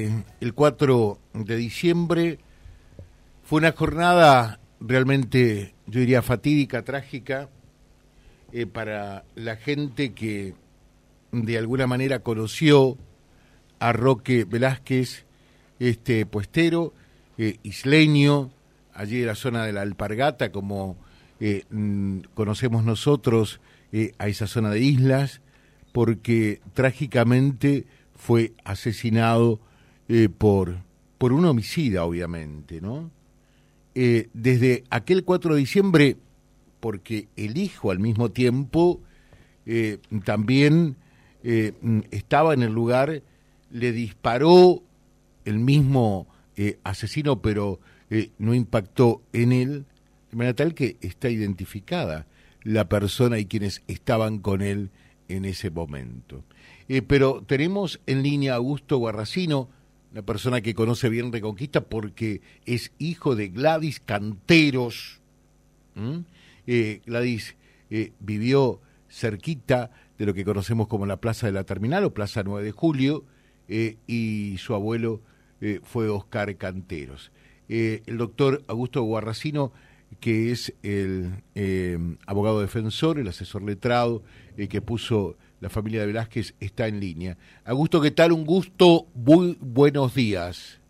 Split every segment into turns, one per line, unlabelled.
el 4 de diciembre. Fue una jornada realmente, yo diría, fatídica, trágica, eh, para la gente que de alguna manera conoció a Roque Velázquez, este puestero, eh, isleño, allí en la zona de la Alpargata, como eh, mm, conocemos nosotros a esa zona de islas, porque trágicamente fue asesinado eh, por, por un homicida, obviamente, ¿no? Eh, desde aquel 4 de diciembre, porque el hijo al mismo tiempo eh, también estaba en el lugar, le disparó el mismo asesino, pero no impactó en él, de manera tal que está identificada la persona y quienes estaban con él en ese momento. pero tenemos en línea a Augusto Guarracino, una persona que conoce bien Reconquista porque es hijo de Gladys Canteros. Eh, Gladys eh, vivió cerquita de lo que conocemos como la Plaza de la Terminal o Plaza 9 de Julio eh, y su abuelo fue Oscar Canteros. el doctor Augusto Guarracino, que es el abogado defensor, el asesor letrado que puso la familia de Velázquez está en línea. Augusto, ¿qué tal? Un gusto, muy buenos días.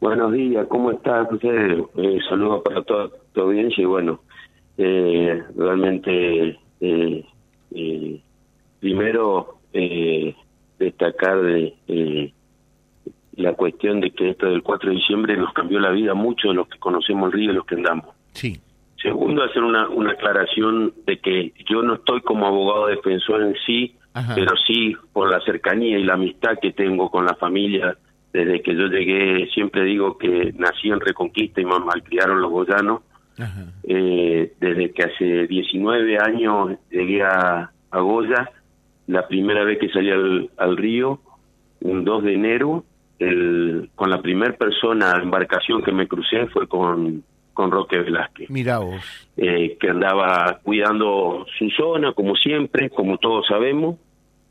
Buenos días, ¿cómo está José? Eh, saludos para toda tu audiencia y bueno, eh, realmente eh, eh primero eh, destacar de, la cuestión de que esto del 4 de diciembre nos cambió la vida mucho de los que conocemos el río y los que andamos.
Sí.
Segundo, hacer una, una aclaración de que yo no estoy como abogado defensor en sí, pero sí por la cercanía y la amistad que tengo con la familia. Desde que yo llegué, siempre digo que nací en Reconquista y me malcriaron los goyanos. Eh, desde que hace 19 años llegué a, Goya, la primera vez que salí al, al río, un 2 de enero, el, con la primera persona, embarcación que me crucé fue con con Roque Velázquez.
Mira vos.
Eh, que andaba cuidando su zona, como siempre, como todos sabemos.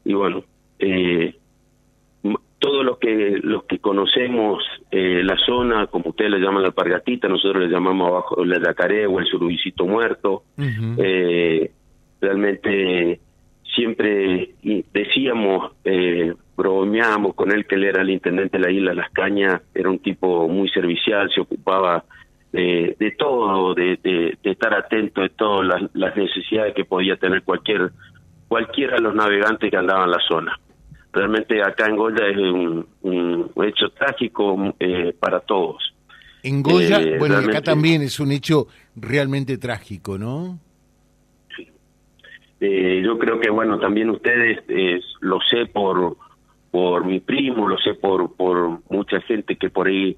Y bueno, eh, todos los que los que conocemos eh, la zona, como ustedes le llaman la Pargatita, nosotros le llamamos abajo la Yacaré o el Surubicito Muerto, eh, realmente siempre decíamos, eh, bromeábamos con él que él era el intendente de la isla Las Cañas, era un tipo muy servicial, se ocupaba de, de todo, de, de, estar atento de todas las, necesidades que podía tener cualquier cualquiera de los navegantes que andaban en la zona. Realmente acá en Goya es un, un hecho trágico eh, para todos.
En Goya, eh, bueno, acá también es un hecho realmente trágico, ¿no?
Sí. Eh, yo creo que, bueno, también ustedes, lo sé por, por mi primo, lo sé por, por mucha gente que por ahí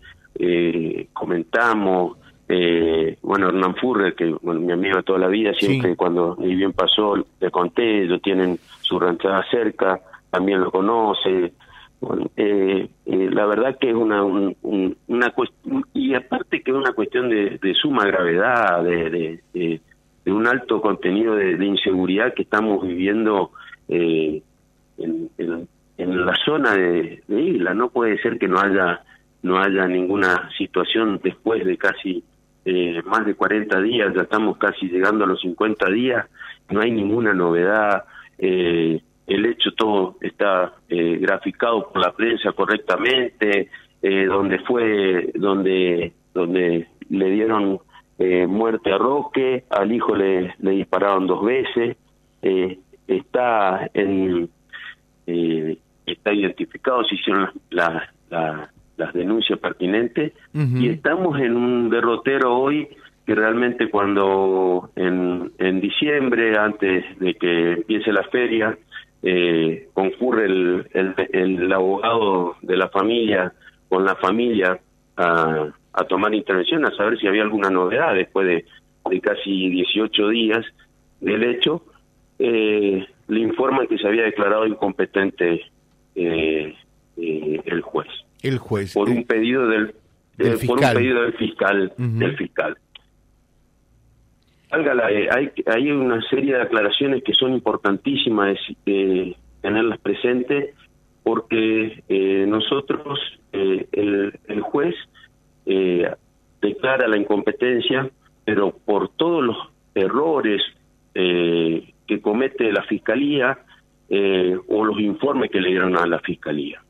comentamos, eh, bueno, Hernán Furre, que bueno, mi amigo de toda la vida, siempre cuando ni bien pasó, le conté, ellos tienen su ranchada cerca, también lo conoce. Bueno, eh, eh, la verdad que es una, una cuestión, y aparte que es una cuestión de, suma gravedad, de, de, un alto contenido de, inseguridad que estamos viviendo eh, en, en, la zona de, Isla. No puede ser que no haya no haya ninguna situación después de casi eh, más de 40 días, ya estamos casi llegando a los 50 días, no hay ninguna novedad, eh, el hecho todo está eh, graficado por la prensa correctamente, eh, donde fue, donde, donde le dieron eh, muerte a Roque, al hijo le, dispararon dos veces, está en, está identificado, se hicieron las, las las denuncias pertinentes y estamos en un derrotero hoy que realmente cuando en, en diciembre, antes de que empiece la feria, eh, concurre el, el, abogado de la familia con la familia a, a, tomar intervención, a saber si había alguna novedad después de, de casi 18 días del hecho, eh, le informan que se había declarado incompetente eh, eh el juez
el juez
por un pedido del, eh, por un pedido del fiscal del fiscal. Eh, hay, hay una serie de aclaraciones que son importantísimas eh, tenerlas presentes porque eh, nosotros, el, el, juez declara la incompetencia, pero por todos los errores que comete la fiscalía o los informes que le dieron a la fiscalía.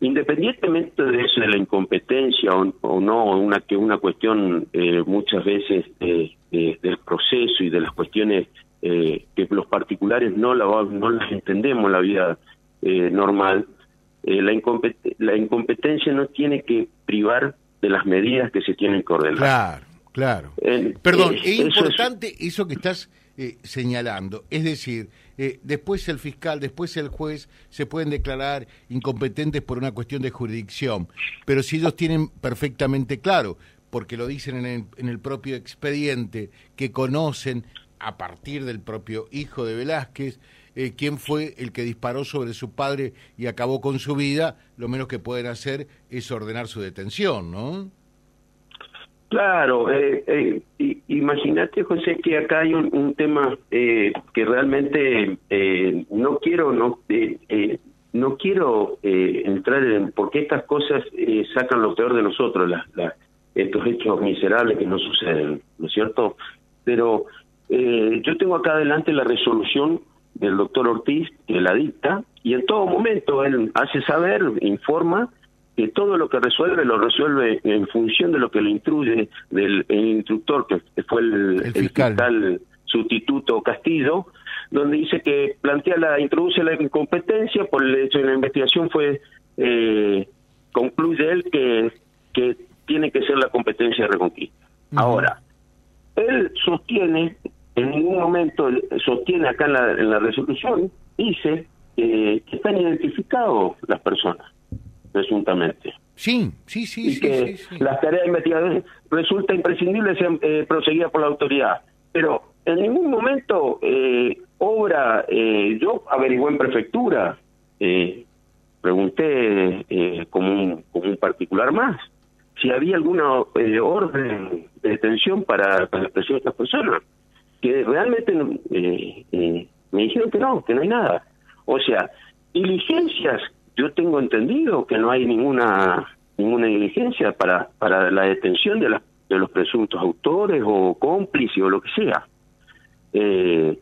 Independientemente de eso, de la incompetencia o, no, una que una cuestión eh, muchas veces del proceso y de las cuestiones que los particulares no, la, no las entendemos en la vida normal, la, la incompetencia no tiene que privar de las medidas que se tienen que ordenar.
Claro, claro. Perdón, es importante eso que estás eh, señalando. Es decir, eh, después el fiscal, después el juez se pueden declarar incompetentes por una cuestión de jurisdicción, pero si ellos tienen perfectamente claro, porque lo dicen en el, propio expediente, que conocen a partir del propio hijo de Velázquez, eh, quién fue el que disparó sobre su padre y acabó con su vida, lo menos que pueden hacer es ordenar su detención, ¿no?
Claro, eh, eh, imagínate José que acá hay un, tema eh, que realmente eh, no quiero no eh, no quiero entrar en porque estas cosas sacan lo peor de nosotros, las, estos hechos miserables que nos suceden, ¿no es cierto? Pero yo tengo acá adelante la resolución del doctor Ortiz que la dicta y en todo momento él hace saber, informa que todo lo que resuelve lo resuelve en función de lo que le instruye del instructor, que fue el, fiscal. sustituto Castillo, donde dice que plantea la, introduce la incompetencia por el hecho de la investigación fue, eh, concluye él que, que tiene que ser la competencia de reconquista. Ahora, él sostiene, en ningún momento sostiene acá en la, en la resolución, dice que están identificados las personas presuntamente.
Sí, sí, sí.
Y que las tareas de investigación resulta imprescindible ser eh, proseguidas por la autoridad. Pero en ningún momento eh, obra, eh, yo averigué en prefectura, eh, pregunté eh, como, un, como un particular más, si había alguna orden de detención para, para la presión de estas personas, que realmente me dijeron que no, que no hay nada. O sea, diligencias yo tengo entendido que no hay ninguna ninguna diligencia para para la detención de, de los presuntos autores o cómplices o lo que sea. Eh,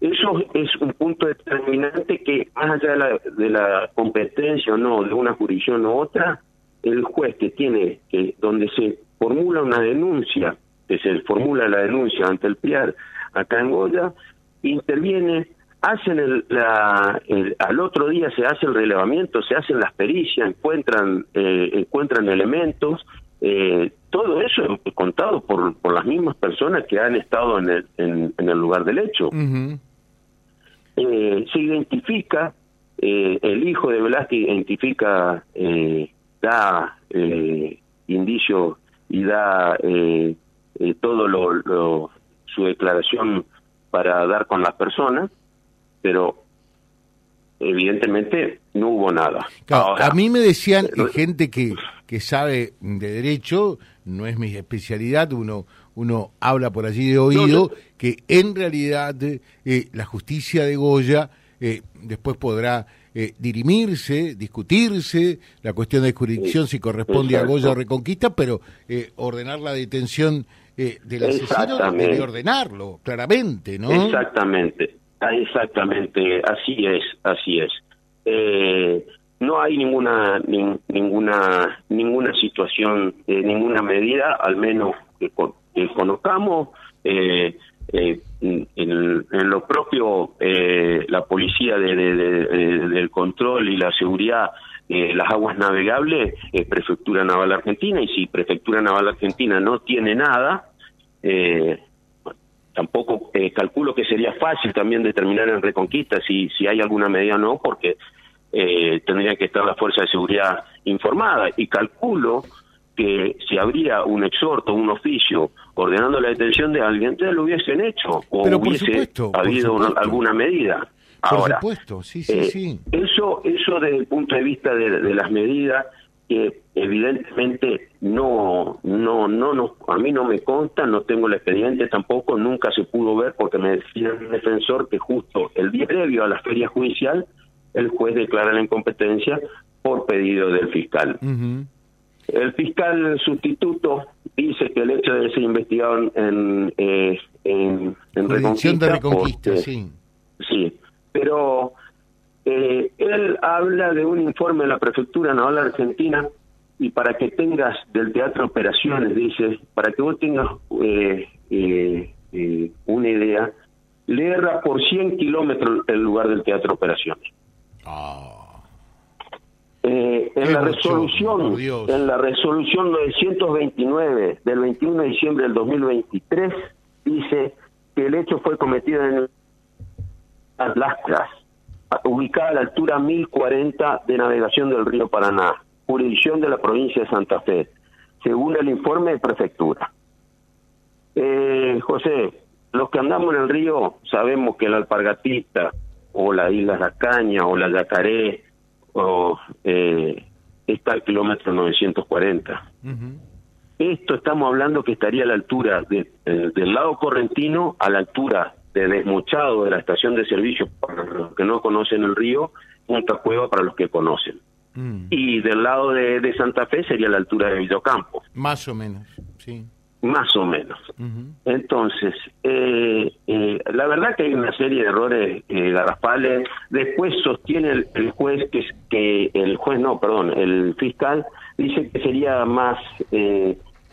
eso es un punto determinante que más allá de la, de la competencia o no de una jurisdicción u otra, el juez que tiene que donde se formula una denuncia, que se formula la denuncia ante el PIAR acá en Goya, interviene hacen el, la, al otro día se hace el relevamiento, se hacen las pericias, encuentran eh, encuentran elementos, eh, todo eso es contado por, por las mismas personas que han estado en el, en, el lugar del hecho. eh, se identifica, eh, el hijo de Velázquez identifica, eh, da eh, indicio y da eh, todo lo, lo, su declaración para dar con las personas pero evidentemente no hubo nada.
a mí me decían gente que, que sabe de derecho, no es mi especialidad, uno uno habla por allí de oído, que en realidad eh, la justicia de Goya eh, después podrá eh, dirimirse, discutirse, la cuestión de jurisdicción si corresponde a Goya o Reconquista, pero ordenar la detención del asesino debe ordenarlo, claramente, ¿no?
Exactamente, Exactamente, así es, así es. Eh, no hay ninguna ninguna ninguna situación, eh, ninguna medida, al menos que, conozcamos. Eh, eh en, en, lo propio, la policía de, del control y la seguridad las aguas navegables, Prefectura Naval Argentina, y si Prefectura Naval Argentina no tiene nada, eh, tampoco eh, calculo que sería fácil también determinar en Reconquista si, si hay alguna medida o no, porque eh, tendría que estar la fuerza de seguridad informada. Y calculo que si habría un exhorto, un oficio ordenando la detención de alguien, ya lo hubiesen hecho o hubiese habido alguna medida. Ahora,
por supuesto, sí, sí,
eh,
sí.
Eso, eso desde el punto de vista de las medidas, que evidentemente no, no, no, no, a mí no me consta, no tengo el expediente tampoco, nunca se pudo ver porque me decía el defensor que justo el día previo a la feria judicial el juez declara la incompetencia por pedido del fiscal. El fiscal sustituto dice que el hecho debe ser investigado en, eh, en, en Reconquista.
de Reconquista, sí.
Sí, pero eh, él habla de un informe de la Prefectura Naval Argentina y para que tengas del Teatro Operaciones, dice, para que vos tengas eh, eh, eh una idea, le erra por 100 kilómetros el lugar del Teatro Operaciones. Eh, en la resolución en la resolución 929 del 21 de diciembre del 2023 dice que el hecho fue cometido en las Lastras, ubicada a la altura 1040 de navegación del río Paraná, jurisdicción de la provincia de Santa Fe, según el informe de prefectura. Eh, José, los que andamos en el río sabemos que la alpargatita o la isla La Caña o la Yacaré o eh, está al kilómetro 940. Esto estamos hablando que estaría a la altura de, eh, del lado correntino, a la altura de Desmochado de la estación de servicio para los que no conocen el río, Punta Cueva para los que conocen. Mm. Y del lado de, de, Santa Fe sería la altura de Villocampo.
Más o menos, sí
más o menos. Entonces, eh, eh, la verdad que hay una serie de errores eh, garrafales. Después sostiene el, juez que, que el juez no, perdón, el fiscal dice que sería más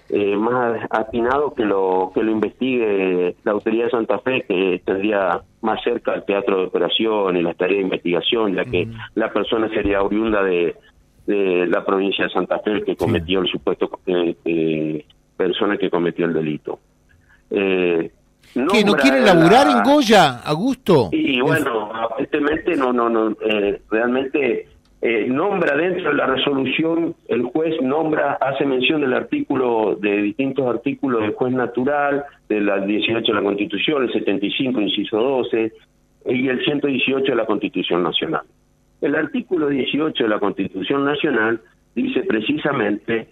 eh, más atinado que lo que lo investigue la autoridad de Santa Fe, que tendría más cerca el teatro de operación y la tarea de investigación, ya que la persona sería oriunda de, de la provincia de Santa Fe que cometió el supuesto eh, persona que cometió el delito.
Eh, ¿Que no quiere laburar en Goya, Augusto?
Y bueno, aparentemente no, no, no, eh, realmente eh, nombra dentro de la resolución, el juez nombra, hace mención del artículo, de distintos artículos del juez natural, de la 18 de la Constitución, el 75, inciso 12, y el 118 de la Constitución Nacional. El artículo 18 de la Constitución Nacional dice precisamente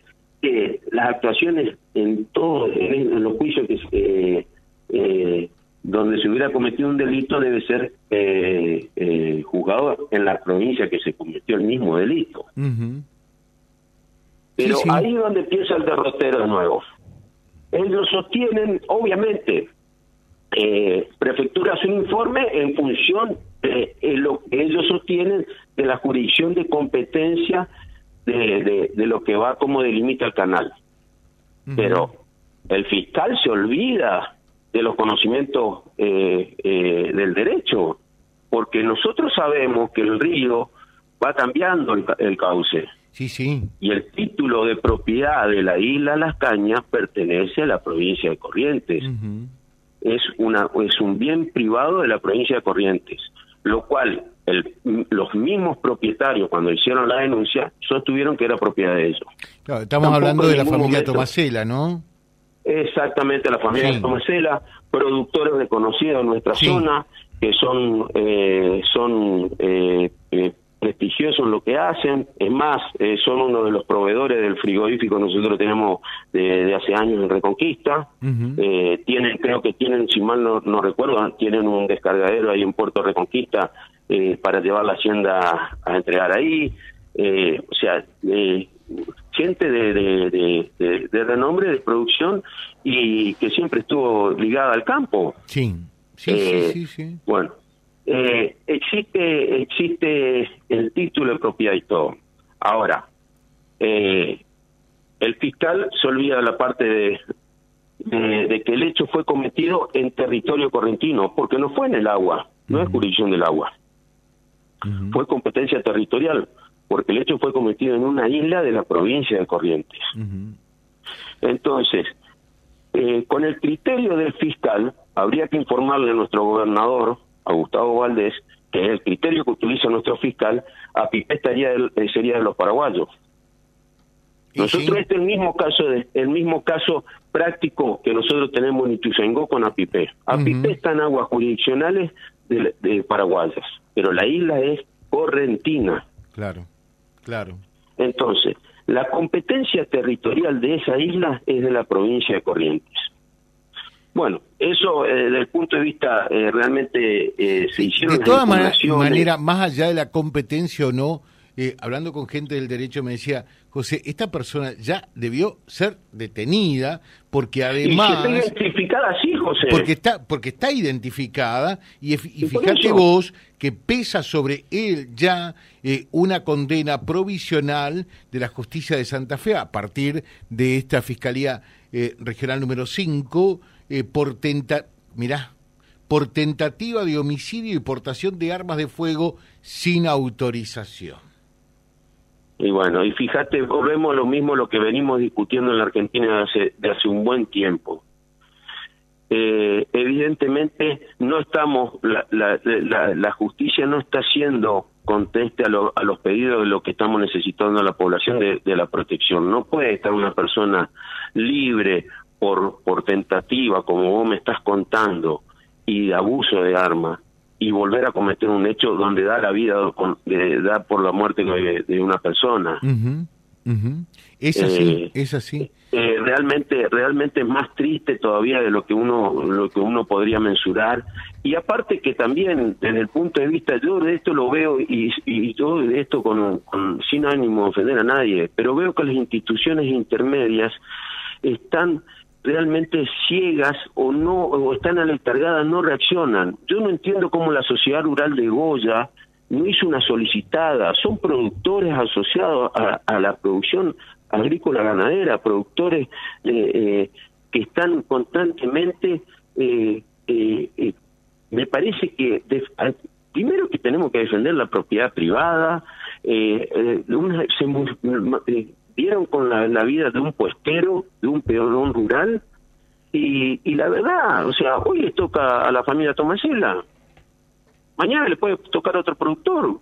las actuaciones en todos los juicios que eh, eh, donde se hubiera cometido un delito debe ser eh, eh juzgado en la provincia que se cometió el mismo delito. Pero ahí es donde empieza el derrotero de nuevo. Ellos sostienen, obviamente, eh, prefectura hace un informe en función de lo que ellos sostienen de la jurisdicción de competencia de, de, lo que va como delimita el canal. Pero el fiscal se olvida de los conocimientos eh, eh, del derecho, porque nosotros sabemos que el río va cambiando el, cauce.
Sí, sí.
Y el título de propiedad de la isla Las Cañas pertenece a la provincia de Corrientes. Es una es un bien privado de la provincia de Corrientes, lo cual el, los mismos propietarios cuando hicieron la denuncia sostuvieron que era propiedad de ellos.
estamos hablando de la familia Tomasela, ¿no?
Exactamente, la familia Tomasela, productores reconocidos en nuestra zona, que son, eh, son eh, eh, prestigiosos en lo que hacen, es más, eh, son uno de los proveedores del frigorífico nosotros tenemos de, hace años en Reconquista, tienen, creo que tienen, si mal no, no recuerdo, tienen un descargadero ahí en Puerto Reconquista eh, para llevar la hacienda a entregar ahí, eh, o sea, eh, gente de, de, de, renombre, de producción y que siempre estuvo ligada al campo.
Sí, sí, sí,
Bueno, existe, existe el título de propiedad y todo. Ahora, el fiscal se olvida la parte de, de, que el hecho fue cometido en territorio correntino, porque no fue en el agua, no es jurisdicción del agua. Fue competencia territorial, porque el hecho fue cometido en una isla de la provincia de Corrientes. Entonces, eh, con el criterio del fiscal, habría que informarle a nuestro gobernador, a Gustavo Valdés, que el criterio que utiliza nuestro fiscal, a estaría eh, sería de los paraguayos. Nosotros este es el mismo caso de, el mismo caso práctico que nosotros tenemos en Ituzaingó con Apipé. Apipé está en aguas jurisdiccionales de, de paraguayas pero la isla es correntina.
Claro, claro.
Entonces, la competencia territorial de esa isla es de la provincia de Corrientes. Bueno, eso eh, desde el punto de vista eh, realmente eh, se hicieron.
De todas maneras, manera, más allá de la competencia o no, hablando con gente del derecho me decía, José, esta persona ya debió ser detenida porque además...
Y está identificada así, José.
Porque está, porque está identificada y, fíjate vos que pesa sobre él ya eh, una condena provisional de la justicia de Santa Fe a partir de esta Fiscalía eh, Regional número 5 eh, por tenta... Mirá, por tentativa de homicidio y portación de armas de fuego sin autorización.
Y bueno, y fíjate, volvemos lo mismo lo que venimos discutiendo en la Argentina de hace, de hace un buen tiempo. Eh, evidentemente no estamos, la, la, la, justicia no está siendo conteste a, a, los pedidos de lo que estamos necesitando a la población de, de, la protección. No puede estar una persona libre por, por tentativa, como vos me estás contando, y abuso de armas y volver a cometer un hecho donde da la vida, da por la muerte de, una persona.
Es así, eh, es así.
Eh, realmente, realmente es más triste todavía de lo que uno, lo que uno podría mensurar. Y aparte que también, desde el punto de vista, yo de esto lo veo y, y yo de esto con, sin ánimo de ofender a nadie, pero veo que las instituciones intermedias están realmente ciegas o no o están aletargadas no reaccionan. Yo no entiendo cómo la sociedad rural de Goya no hizo una solicitada. Son productores asociados a, la producción agrícola ganadera, productores eh, eh, que están constantemente. Eh, me parece que primero que tenemos que defender la propiedad privada. Una, vieron con la, vida de un puestero, de un peón rural, y, y la verdad, o sea, hoy les toca a la familia Tomasela, mañana le puede tocar a otro productor.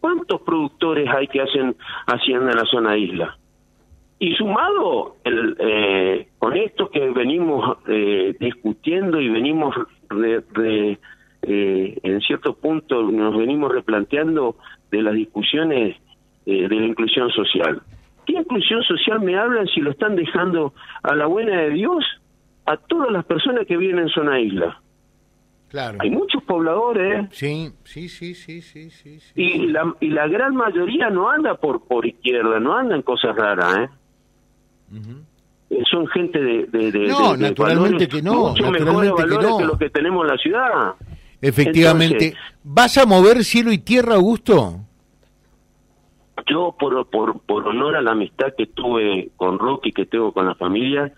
¿Cuántos productores hay que hacen hacienda en la zona isla? Y sumado el, eh, con esto que venimos eh, discutiendo y venimos eh, en cierto punto nos venimos replanteando de las discusiones de la inclusión social. ¿Qué inclusión social me hablan si lo están dejando a la buena de Dios a todas las personas que viven en zona isla?
Claro.
Hay muchos pobladores.
Sí, sí, sí, sí, sí, sí.
y, la, y la gran mayoría no anda por, por izquierda, no anda en cosas raras, ¿eh? eh son gente de, de,
no, naturalmente que no,
mucho mejores valores que, lo que tenemos en la ciudad.
Efectivamente. ¿Vas a mover cielo y tierra, Augusto?
Yo por, por, por honor a la amistad que tuve con Rocky, que tengo con la familia,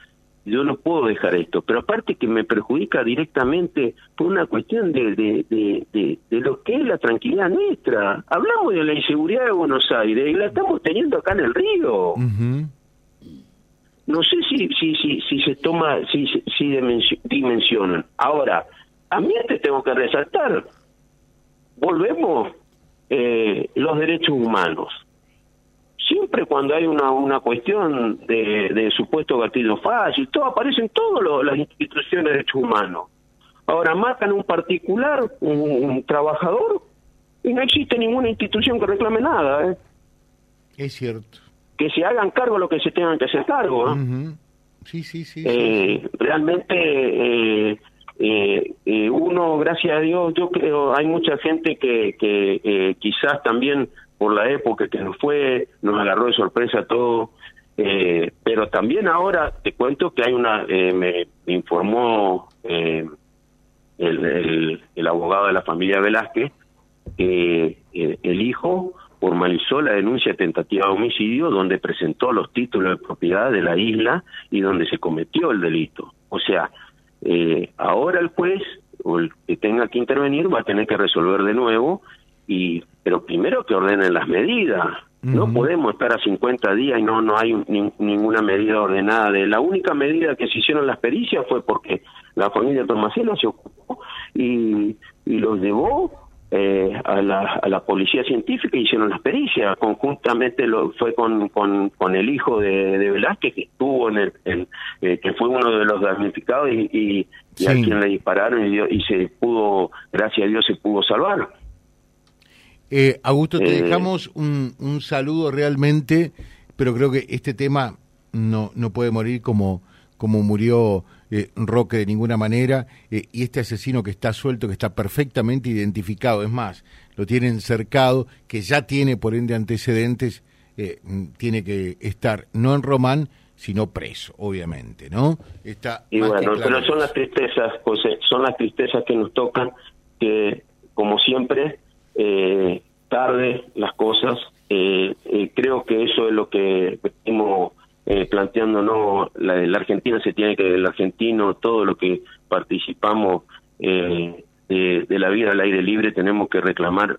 yo no puedo dejar esto. Pero aparte que me perjudica directamente por una cuestión de, de, de, de, lo que es la tranquilidad nuestra. Hablamos de la inseguridad de Buenos Aires y la estamos teniendo acá en el río. No sé si, si, si, si se toma, si, si dimensionan. Ahora, a mí te tengo que resaltar. Volvemos eh, los derechos humanos siempre cuando hay una, una cuestión de, de supuesto gatillo fácil, todo aparece en todas las instituciones de derechos humanos. Ahora matan un particular, un, trabajador, y no existe ninguna institución que reclame nada. ¿eh?
Es cierto.
Que se hagan cargo lo que se tengan que hacer cargo.
Sí, sí, sí.
Eh, realmente eh, eh, uno, gracias a Dios, yo creo, hay mucha gente que, que quizás también por la época que nos fue, nos agarró de sorpresa todo. Eh, pero también ahora te cuento que hay una, eh, me informó eh, el, el, abogado de la familia Velázquez que el hijo formalizó la denuncia tentativa de homicidio donde presentó los títulos de propiedad de la isla y donde se cometió el delito. O sea, ahora el juez o el que tenga que intervenir va a tener que resolver de nuevo y pero primero que ordenen las medidas. No podemos estar a 50 días y no no hay ninguna medida ordenada. De la única medida que se hicieron las pericias fue porque la familia Tomasela se ocupó y, y los llevó eh, a, la, a la policía científica y hicieron las pericias. Conjuntamente lo, fue con, con, con el hijo de, de Velázquez que estuvo en el, eh, que fue uno de los damnificados y, y, a quien le dispararon y, y se pudo, gracias a Dios, se pudo salvar.
Eh, Augusto, te eh, dejamos un, un, saludo realmente, pero creo que este tema no, no puede morir como, como murió eh, Roque de ninguna manera, y este asesino que está suelto, que está perfectamente identificado, es más, lo tienen cercado, que ya tiene por ende antecedentes, eh, tiene que estar no en Román, sino preso, obviamente, ¿no?
Está y bueno, pero son las tristezas, José, son las tristezas que nos tocan, que como siempre, eh, tarde las cosas, eh, creo que eso es lo que estamos eh, planteando, no, la, la, Argentina se tiene que, el argentino, todo lo que participamos de, la vida al aire libre, tenemos que reclamar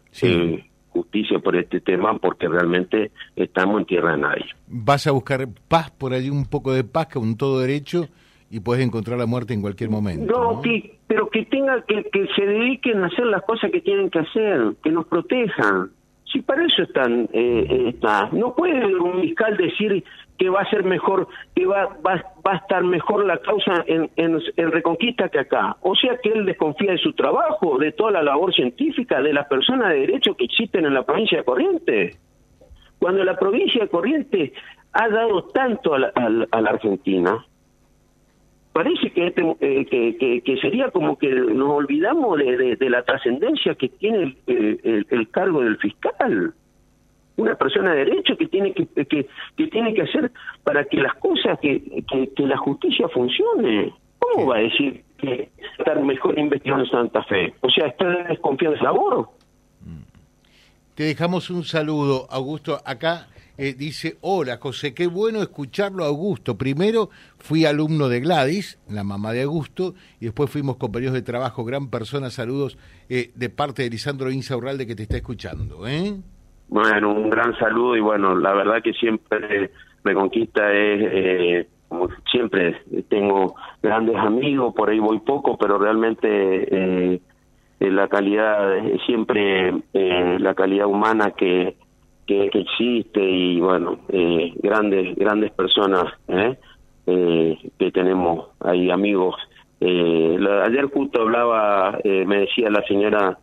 justicia por este tema porque realmente estamos en tierra de nadie.
Vas a buscar paz por allí, un poco de paz, con todo derecho, y puedes encontrar la muerte en cualquier momento.
No, Que, pero que tenga que, que se dediquen a hacer las cosas que tienen que hacer, que nos protejan. Si para eso están, eh, eh está. No puede un fiscal decir que va a ser mejor, que va, va, va a estar mejor la causa en, en, Reconquista que acá. O sea que él desconfía de su trabajo, de toda la labor científica, de las personas de derecho que existen en la provincia de Corrientes. Cuando la provincia de Corrientes ha dado tanto a la, a la Argentina, parece que, este, eh, que, que, sería como que nos olvidamos de, de, la trascendencia que tiene el, el, cargo del fiscal una persona de derecho que tiene que, que, que tiene que hacer para que las cosas, que, que, la justicia funcione. ¿Cómo va a decir que estar mejor investigando Santa Fe? O sea, está desconfiado de labor.
Te dejamos un saludo, Augusto. Acá eh, dice, hola José, qué bueno escucharlo Augusto. Primero fui alumno de Gladys, la mamá de Augusto, y después fuimos compañeros de trabajo, gran persona, saludos eh, de parte de Lisandro Insaurralde que te está escuchando. ¿eh?
Bueno, un gran saludo y bueno, la verdad que siempre Reconquista es, eh, como siempre, tengo grandes amigos, por ahí voy poco, pero realmente la calidad, siempre la calidad humana que, que, existe y bueno, eh, grandes, grandes personas ¿eh? que tenemos ahí, amigos. ayer justo hablaba, me decía la señora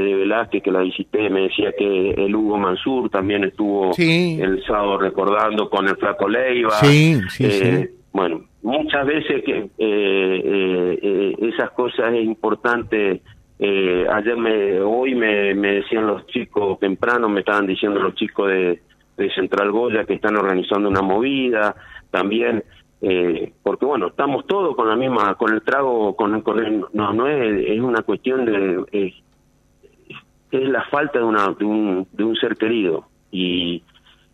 de Velázquez, que la visité, me decía que el Hugo Mansur también estuvo el sábado recordando con el Flaco Leiva.
Sí, sí,
eh, Bueno, muchas veces que eh, eh, esas cosas es importante. Ayer me, hoy me, me decían los chicos temprano, me estaban diciendo los chicos de, de Central Goya que están organizando una movida, también eh, porque bueno estamos todos con la misma con el trago con, con no no es, es una cuestión de es la falta de, una, de, un, de un ser querido. Y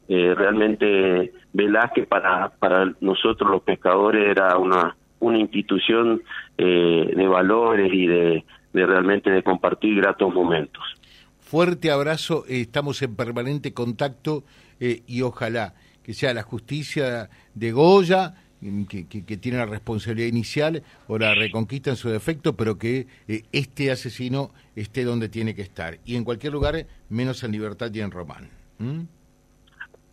eh, realmente Velázquez para, para nosotros los pescadores era una, una institución eh, de valores y de, de realmente de compartir gratos momentos.
Fuerte abrazo, estamos en permanente contacto eh, y ojalá que sea la justicia de Goya, que, que, tiene la responsabilidad inicial o la reconquista en su defecto, pero que eh, este asesino esté donde tiene que estar. Y en cualquier lugar, menos en libertad y en Román.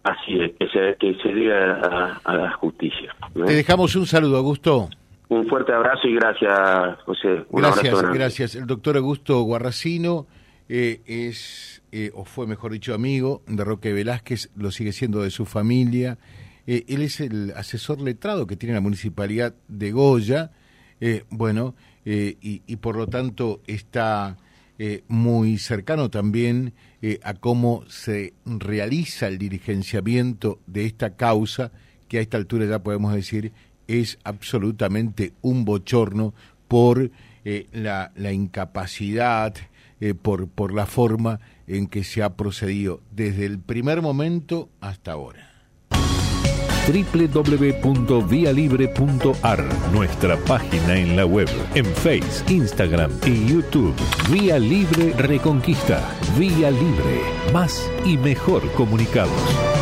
Así es, que se, que se diga a, la justicia.
Te dejamos un saludo, Augusto.
Un fuerte abrazo y gracias, José.
gracias, gracias. El doctor Augusto Guarracino eh, es, eh, o fue mejor dicho, amigo de Roque Velázquez, lo sigue siendo de su familia. Eh, él es el asesor letrado que tiene la municipalidad de Goya, eh, bueno, eh, y, por lo tanto está muy cercano también a cómo se realiza el dirigenciamiento de esta causa, que a esta altura ya podemos decir es absolutamente un bochorno por la, la, incapacidad, por, por la forma en que se ha procedido desde el primer momento hasta ahora
www.vialibre.ar, nuestra página en la web, en Face, Instagram y YouTube. Vía Libre Reconquista. Vía Libre. Más y mejor comunicados.